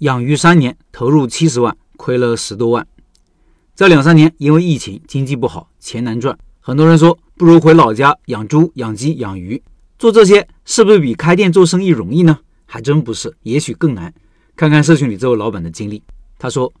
养鱼三年，投入七十万，亏了十多万。这两三年因为疫情，经济不好，钱难赚。很多人说，不如回老家养猪、养鸡、养鱼，做这些是不是比开店做生意容易呢？还真不是，也许更难。看看社群里这位老板的经历，他说，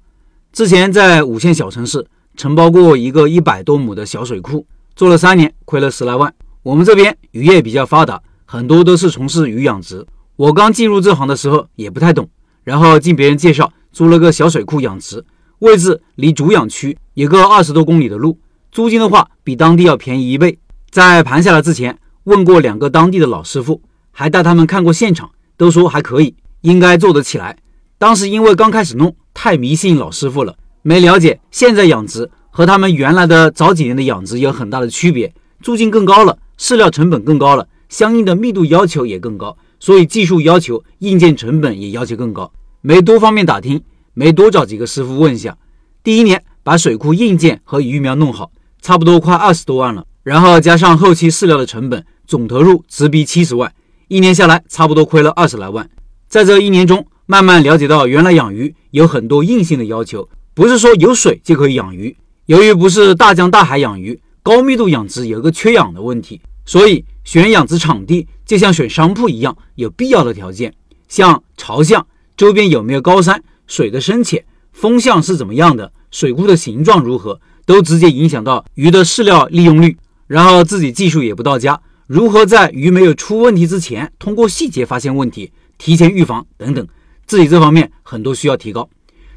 之前在五线小城市承包过一个一百多亩的小水库，做了三年，亏了十来万。我们这边渔业比较发达，很多都是从事鱼养殖。我刚进入这行的时候也不太懂。然后经别人介绍租了个小水库养殖，位置离主养区有个二十多公里的路，租金的话比当地要便宜一倍。在盘下来之前，问过两个当地的老师傅，还带他们看过现场，都说还可以，应该做得起来。当时因为刚开始弄，太迷信老师傅了，没了解现在养殖和他们原来的早几年的养殖有很大的区别，租金更高了，饲料成本更高了，相应的密度要求也更高。所以技术要求、硬件成本也要求更高，没多方面打听，没多找几个师傅问一下。第一年把水库硬件和鱼苗弄好，差不多快二十多万了，然后加上后期饲料的成本，总投入直逼七十万。一年下来，差不多亏了二十来万。在这一年中，慢慢了解到，原来养鱼有很多硬性的要求，不是说有水就可以养鱼。由于不是大江大海养鱼，高密度养殖有个缺氧的问题，所以。选养殖场地就像选商铺一样，有必要的条件，像朝向、周边有没有高山、水的深浅、风向是怎么样的、水库的形状如何，都直接影响到鱼的饲料利用率。然后自己技术也不到家，如何在鱼没有出问题之前，通过细节发现问题，提前预防等等，自己这方面很多需要提高。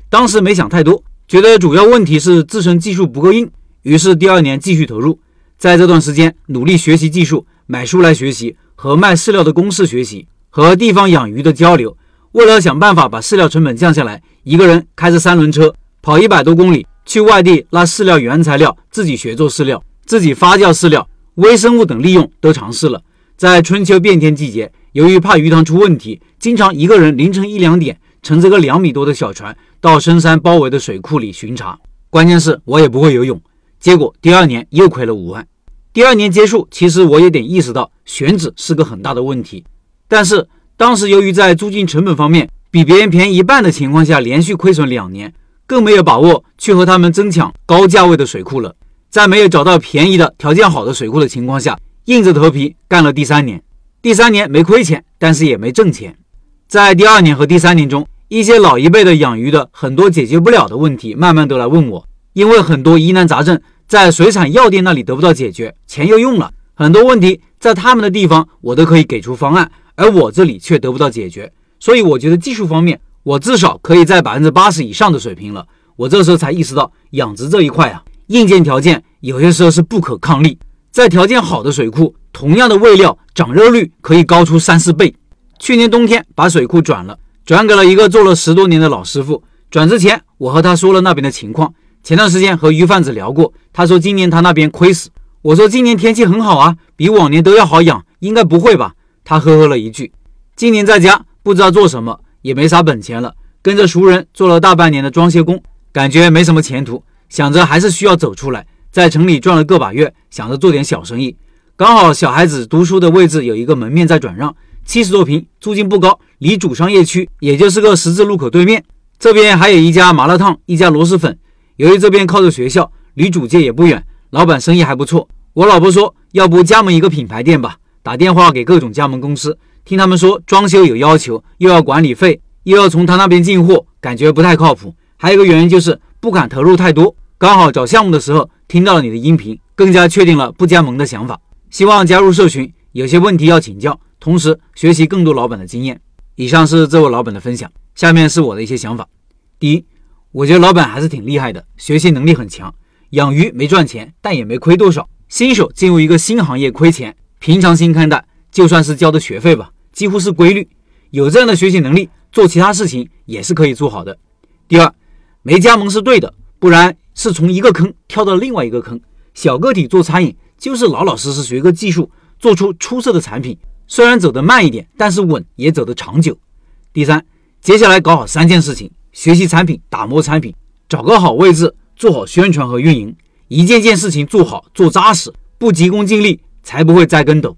当时没想太多，觉得主要问题是自身技术不够硬，于是第二年继续投入，在这段时间努力学习技术。买书来学习，和卖饲料的公司学习，和地方养鱼的交流。为了想办法把饲料成本降下来，一个人开着三轮车跑一百多公里去外地拉饲料原材料，自己学做饲料，自己发酵饲料、微生物等利用都尝试了。在春秋变天季节，由于怕鱼塘出问题，经常一个人凌晨一两点乘着个两米多的小船到深山包围的水库里巡查。关键是我也不会游泳，结果第二年又亏了五万。第二年结束，其实我有点意识到选址是个很大的问题，但是当时由于在租金成本方面比别人便宜一半的情况下，连续亏损两年，更没有把握去和他们争抢高价位的水库了。在没有找到便宜的条件好的水库的情况下，硬着头皮干了第三年。第三年没亏钱，但是也没挣钱。在第二年和第三年中，一些老一辈的养鱼的很多解决不了的问题，慢慢都来问我，因为很多疑难杂症。在水产药店那里得不到解决，钱又用了很多问题，在他们的地方我都可以给出方案，而我这里却得不到解决。所以我觉得技术方面，我至少可以在百分之八十以上的水平了。我这时候才意识到，养殖这一块啊，硬件条件有些时候是不可抗力。在条件好的水库，同样的喂料，长肉率可以高出三四倍。去年冬天把水库转了，转给了一个做了十多年的老师傅。转之前，我和他说了那边的情况。前段时间和鱼贩子聊过，他说今年他那边亏死。我说今年天气很好啊，比往年都要好养，应该不会吧？他呵呵了一句。今年在家不知道做什么，也没啥本钱了，跟着熟人做了大半年的装修工，感觉没什么前途，想着还是需要走出来。在城里转了个把月，想着做点小生意。刚好小孩子读书的位置有一个门面在转让，七十多平，租金不高，离主商业区也就是个十字路口对面。这边还有一家麻辣烫，一家螺蛳粉。由于这边靠着学校，离主街也不远，老板生意还不错。我老婆说，要不加盟一个品牌店吧？打电话给各种加盟公司，听他们说装修有要求，又要管理费，又要从他那边进货，感觉不太靠谱。还有一个原因就是不敢投入太多。刚好找项目的时候听到了你的音频，更加确定了不加盟的想法。希望加入社群，有些问题要请教，同时学习更多老板的经验。以上是这位老板的分享，下面是我的一些想法。第一。我觉得老板还是挺厉害的，学习能力很强。养鱼没赚钱，但也没亏多少。新手进入一个新行业亏钱，平常心看待，就算是交的学费吧，几乎是规律。有这样的学习能力，做其他事情也是可以做好的。第二，没加盟是对的，不然是从一个坑跳到另外一个坑。小个体做餐饮，就是老老实实学个技术，做出出色的产品，虽然走得慢一点，但是稳也走得长久。第三，接下来搞好三件事情。学习产品，打磨产品，找个好位置，做好宣传和运营，一件件事情做好做扎实，不急功近利，才不会栽跟斗。